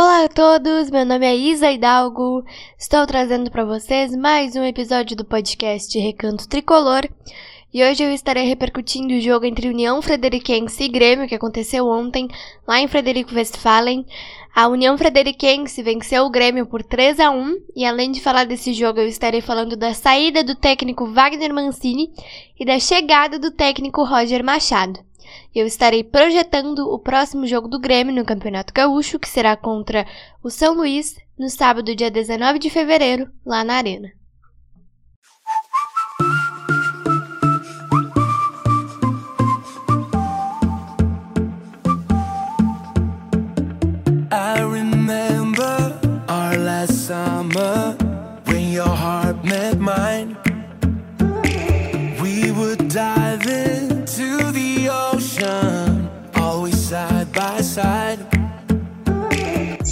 Olá a todos, meu nome é Isa Hidalgo. Estou trazendo para vocês mais um episódio do podcast Recanto Tricolor. E hoje eu estarei repercutindo o jogo entre União Frederiquense e Grêmio que aconteceu ontem lá em Frederico Westphalen. A União Frederiquense venceu o Grêmio por 3 a 1 e além de falar desse jogo eu estarei falando da saída do técnico Wagner Mancini e da chegada do técnico Roger Machado eu estarei projetando o próximo jogo do Grêmio no Campeonato Gaúcho, que será contra o São Luís, no sábado, dia 19 de fevereiro, lá na Arena. Summer when your heart met mine.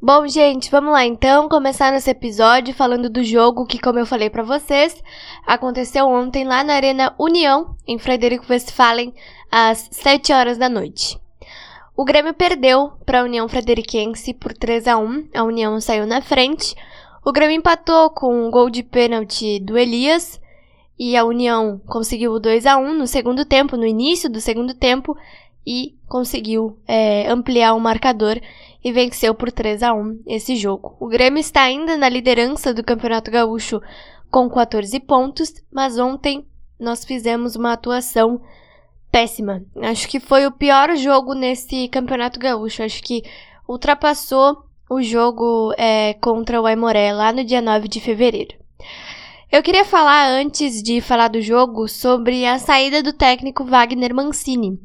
Bom, gente, vamos lá então começar nesse episódio falando do jogo que, como eu falei para vocês, aconteceu ontem lá na Arena União, em Frederico Westphalen, às 7 horas da noite. O Grêmio perdeu para a União Frederiquense por 3 a 1. A União saiu na frente. O Grêmio empatou com um gol de pênalti do Elias e a União conseguiu o 2 a 1 no segundo tempo, no início do segundo tempo, e conseguiu é, ampliar o marcador e venceu por 3 a 1 esse jogo. O Grêmio está ainda na liderança do Campeonato Gaúcho com 14 pontos, mas ontem nós fizemos uma atuação péssima. Acho que foi o pior jogo nesse Campeonato Gaúcho. Acho que ultrapassou o jogo é, contra o Aimoré lá no dia 9 de fevereiro. Eu queria falar, antes de falar do jogo, sobre a saída do técnico Wagner Mancini.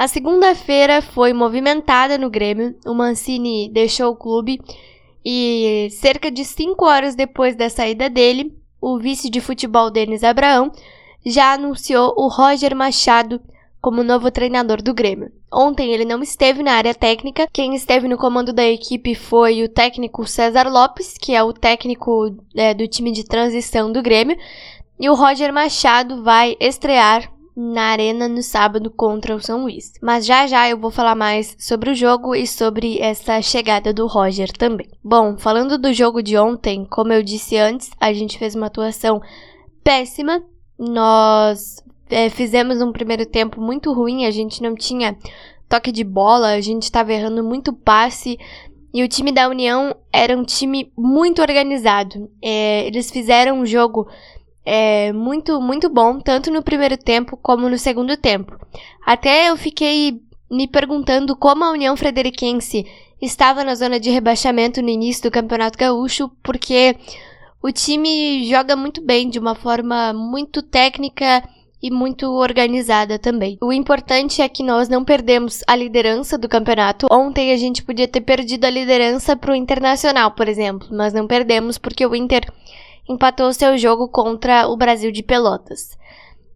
A segunda-feira foi movimentada no Grêmio. O Mancini deixou o clube e cerca de cinco horas depois da saída dele, o vice de futebol Denis Abraão já anunciou o Roger Machado como novo treinador do Grêmio. Ontem ele não esteve na área técnica, quem esteve no comando da equipe foi o técnico César Lopes, que é o técnico é, do time de transição do Grêmio, e o Roger Machado vai estrear na Arena no sábado contra o São Luís. Mas já já eu vou falar mais sobre o jogo e sobre essa chegada do Roger também. Bom, falando do jogo de ontem, como eu disse antes, a gente fez uma atuação péssima. Nós é, fizemos um primeiro tempo muito ruim, a gente não tinha toque de bola, a gente estava errando muito passe. E o time da União era um time muito organizado. É, eles fizeram um jogo é, muito, muito bom, tanto no primeiro tempo como no segundo tempo. Até eu fiquei me perguntando como a União Frederiquense estava na zona de rebaixamento no início do Campeonato Gaúcho, porque o time joga muito bem, de uma forma muito técnica e muito organizada também. O importante é que nós não perdemos a liderança do campeonato. Ontem a gente podia ter perdido a liderança para o Internacional, por exemplo, mas não perdemos porque o Inter empatou seu jogo contra o Brasil de Pelotas.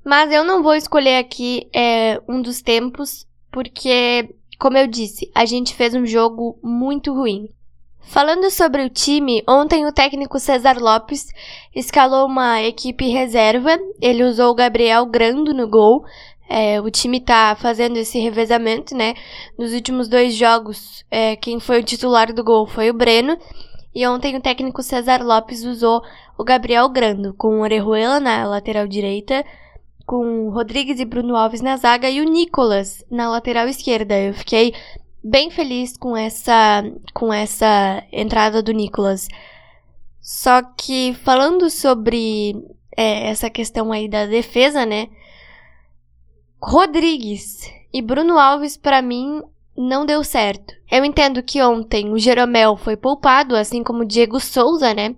Mas eu não vou escolher aqui é, um dos tempos, porque, como eu disse, a gente fez um jogo muito ruim. Falando sobre o time, ontem o técnico César Lopes escalou uma equipe reserva. Ele usou o Gabriel Grando no gol. É, o time tá fazendo esse revezamento, né? Nos últimos dois jogos, é, quem foi o titular do gol foi o Breno. E ontem o técnico César Lopes usou o Gabriel Grando, com o Orejuela na lateral direita, com Rodrigues e Bruno Alves na zaga e o Nicolas na lateral esquerda. Eu fiquei bem feliz com essa com essa entrada do Nicolas. Só que falando sobre é, essa questão aí da defesa, né? Rodrigues e Bruno Alves para mim não deu certo. Eu entendo que ontem o Jeromel foi poupado, assim como o Diego Souza, né?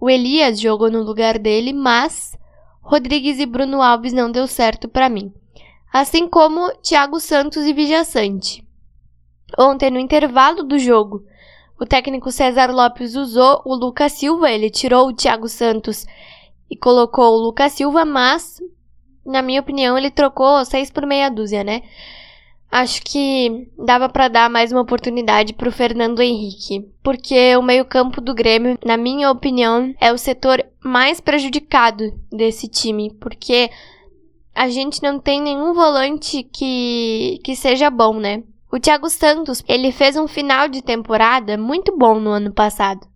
O Elias jogou no lugar dele, mas Rodrigues e Bruno Alves não deu certo para mim. Assim como Thiago Santos e Vijaçante. Ontem, no intervalo do jogo, o técnico César Lopes usou o Lucas Silva, ele tirou o Thiago Santos e colocou o Lucas Silva, mas, na minha opinião, ele trocou seis por meia dúzia, né? Acho que dava para dar mais uma oportunidade para o Fernando Henrique, porque o meio-campo do Grêmio, na minha opinião, é o setor mais prejudicado desse time, porque a gente não tem nenhum volante que, que seja bom, né? O Thiago Santos, ele fez um final de temporada muito bom no ano passado.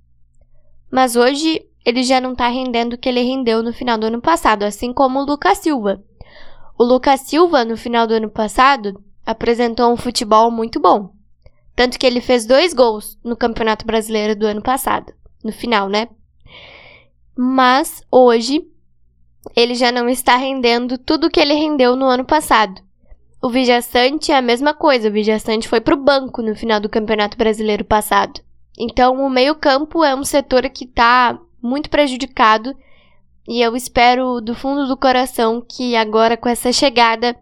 Mas hoje ele já não tá rendendo o que ele rendeu no final do ano passado, assim como o Lucas Silva. O Lucas Silva, no final do ano passado, apresentou um futebol muito bom. Tanto que ele fez dois gols no Campeonato Brasileiro do ano passado, no final, né? Mas hoje ele já não está rendendo tudo o que ele rendeu no ano passado. O Vijaçante é a mesma coisa, o Vijaçante foi para o banco no final do Campeonato Brasileiro passado. Então, o meio-campo é um setor que está muito prejudicado e eu espero do fundo do coração que agora com essa chegada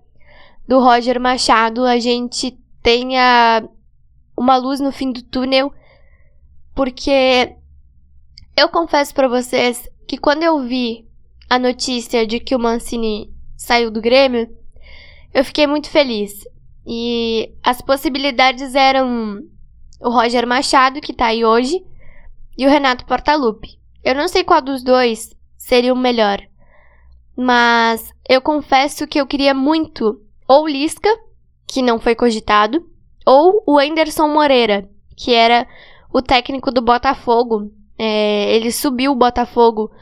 do Roger Machado a gente tenha uma luz no fim do túnel, porque eu confesso para vocês que quando eu vi a notícia de que o Mancini saiu do Grêmio, eu fiquei muito feliz. E as possibilidades eram o Roger Machado, que tá aí hoje, e o Renato Portaluppi. Eu não sei qual dos dois seria o melhor, mas eu confesso que eu queria muito ou Lisca, que não foi cogitado, ou o Anderson Moreira, que era o técnico do Botafogo. É, ele subiu o Botafogo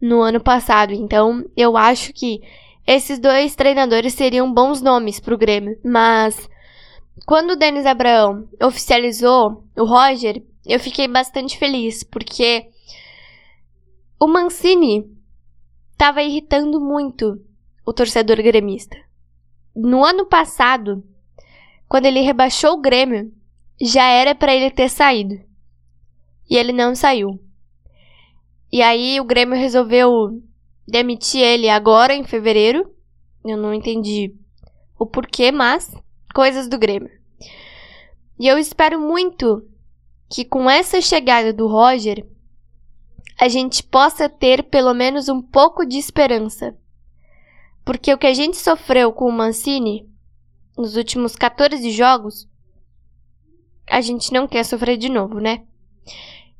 no ano passado, então eu acho que esses dois treinadores seriam bons nomes para o Grêmio, mas quando o Denis Abraão oficializou o Roger, eu fiquei bastante feliz, porque o Mancini estava irritando muito o torcedor gremista. No ano passado, quando ele rebaixou o Grêmio, já era para ele ter saído. E ele não saiu. E aí o Grêmio resolveu demitir ele agora, em fevereiro. Eu não entendi o porquê, mas coisas do Grêmio. E eu espero muito que com essa chegada do Roger, a gente possa ter pelo menos um pouco de esperança. Porque o que a gente sofreu com o Mancini nos últimos 14 jogos, a gente não quer sofrer de novo, né?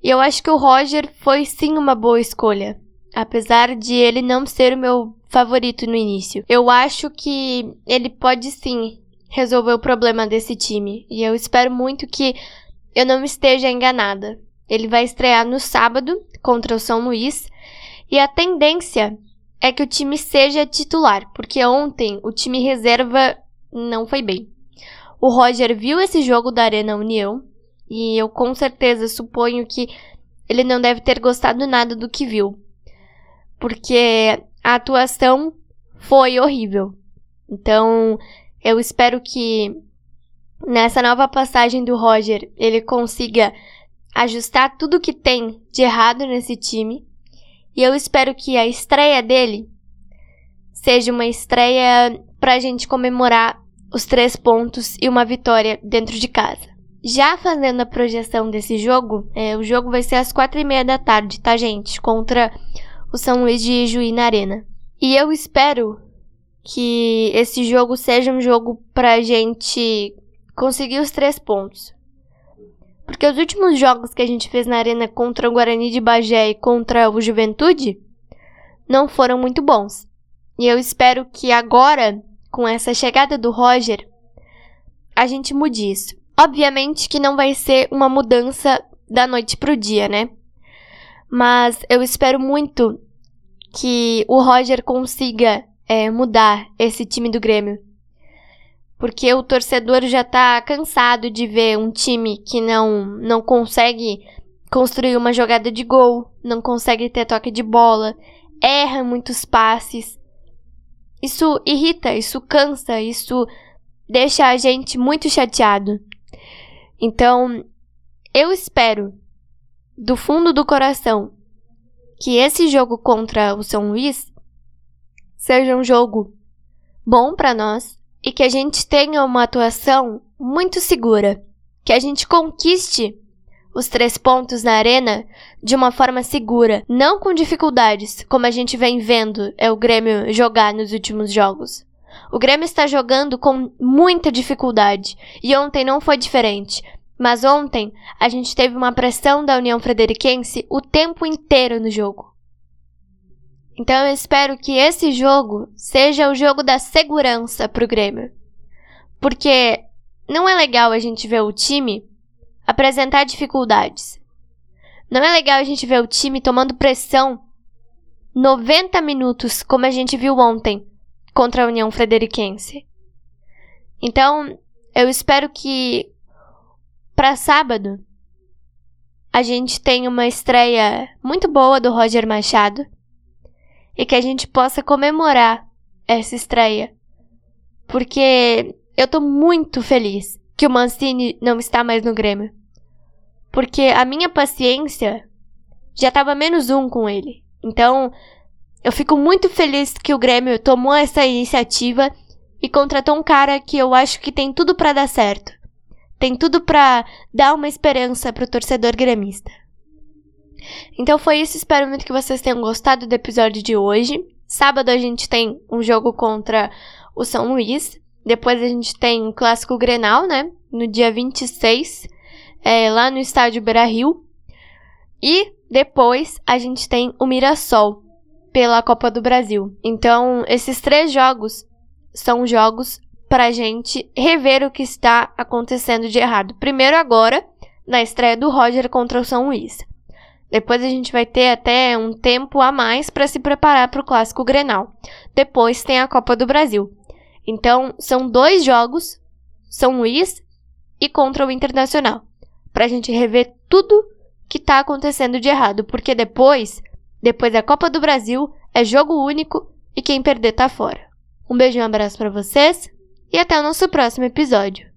E eu acho que o Roger foi sim uma boa escolha apesar de ele não ser o meu favorito no início. Eu acho que ele pode sim resolver o problema desse time e eu espero muito que eu não esteja enganada. Ele vai estrear no sábado contra o São Luís e a tendência é que o time seja titular, porque ontem o time reserva não foi bem. O Roger viu esse jogo da Arena União e eu com certeza suponho que ele não deve ter gostado nada do que viu porque a atuação foi horrível. Então, eu espero que nessa nova passagem do Roger ele consiga ajustar tudo que tem de errado nesse time. E eu espero que a estreia dele seja uma estreia pra gente comemorar os três pontos e uma vitória dentro de casa. Já fazendo a projeção desse jogo, é, o jogo vai ser às quatro e meia da tarde, tá, gente? Contra o São Luís de Juí na Arena. E eu espero que esse jogo seja um jogo pra gente conseguir os três pontos. Porque os últimos jogos que a gente fez na Arena contra o Guarani de Bagé e contra o Juventude não foram muito bons. E eu espero que agora, com essa chegada do Roger, a gente mude isso. Obviamente que não vai ser uma mudança da noite pro dia, né? Mas eu espero muito que o Roger consiga é, mudar esse time do Grêmio. Porque o torcedor já tá cansado de ver um time que não, não consegue construir uma jogada de gol, não consegue ter toque de bola, erra muitos passes. Isso irrita, isso cansa, isso deixa a gente muito chateado. Então, eu espero, do fundo do coração, que esse jogo contra o São Luís seja um jogo bom para nós e que a gente tenha uma atuação muito segura, que a gente conquiste os três pontos na arena de uma forma segura, não com dificuldades, como a gente vem vendo é o Grêmio jogar nos últimos jogos. O Grêmio está jogando com muita dificuldade e ontem não foi diferente. Mas ontem a gente teve uma pressão da União Frederiquense o tempo inteiro no jogo. Então eu espero que esse jogo seja o jogo da segurança para o Grêmio. Porque não é legal a gente ver o time apresentar dificuldades. Não é legal a gente ver o time tomando pressão 90 minutos, como a gente viu ontem contra a União Frederiquense. Então, eu espero que para sábado, a gente tem uma estreia muito boa do Roger Machado e que a gente possa comemorar essa estreia. Porque eu tô muito feliz que o Mancini não está mais no Grêmio. Porque a minha paciência já tava menos um com ele. Então, eu fico muito feliz que o Grêmio tomou essa iniciativa e contratou um cara que eu acho que tem tudo para dar certo tem tudo para dar uma esperança pro torcedor gremista. Então foi isso, espero muito que vocês tenham gostado do episódio de hoje. Sábado a gente tem um jogo contra o São Luís. Depois a gente tem o clássico Grenal, né? No dia 26, é, lá no estádio Beira Rio. E depois a gente tem o Mirassol pela Copa do Brasil. Então, esses três jogos são jogos para a gente rever o que está acontecendo de errado. Primeiro agora, na estreia do Roger contra o São Luís. Depois a gente vai ter até um tempo a mais para se preparar para o clássico Grenal. Depois tem a Copa do Brasil. Então, são dois jogos, São Luís e contra o Internacional, para a gente rever tudo que está acontecendo de errado, porque depois, depois da Copa do Brasil, é jogo único e quem perder tá fora. Um beijo e um abraço para vocês e até o nosso próximo episódio.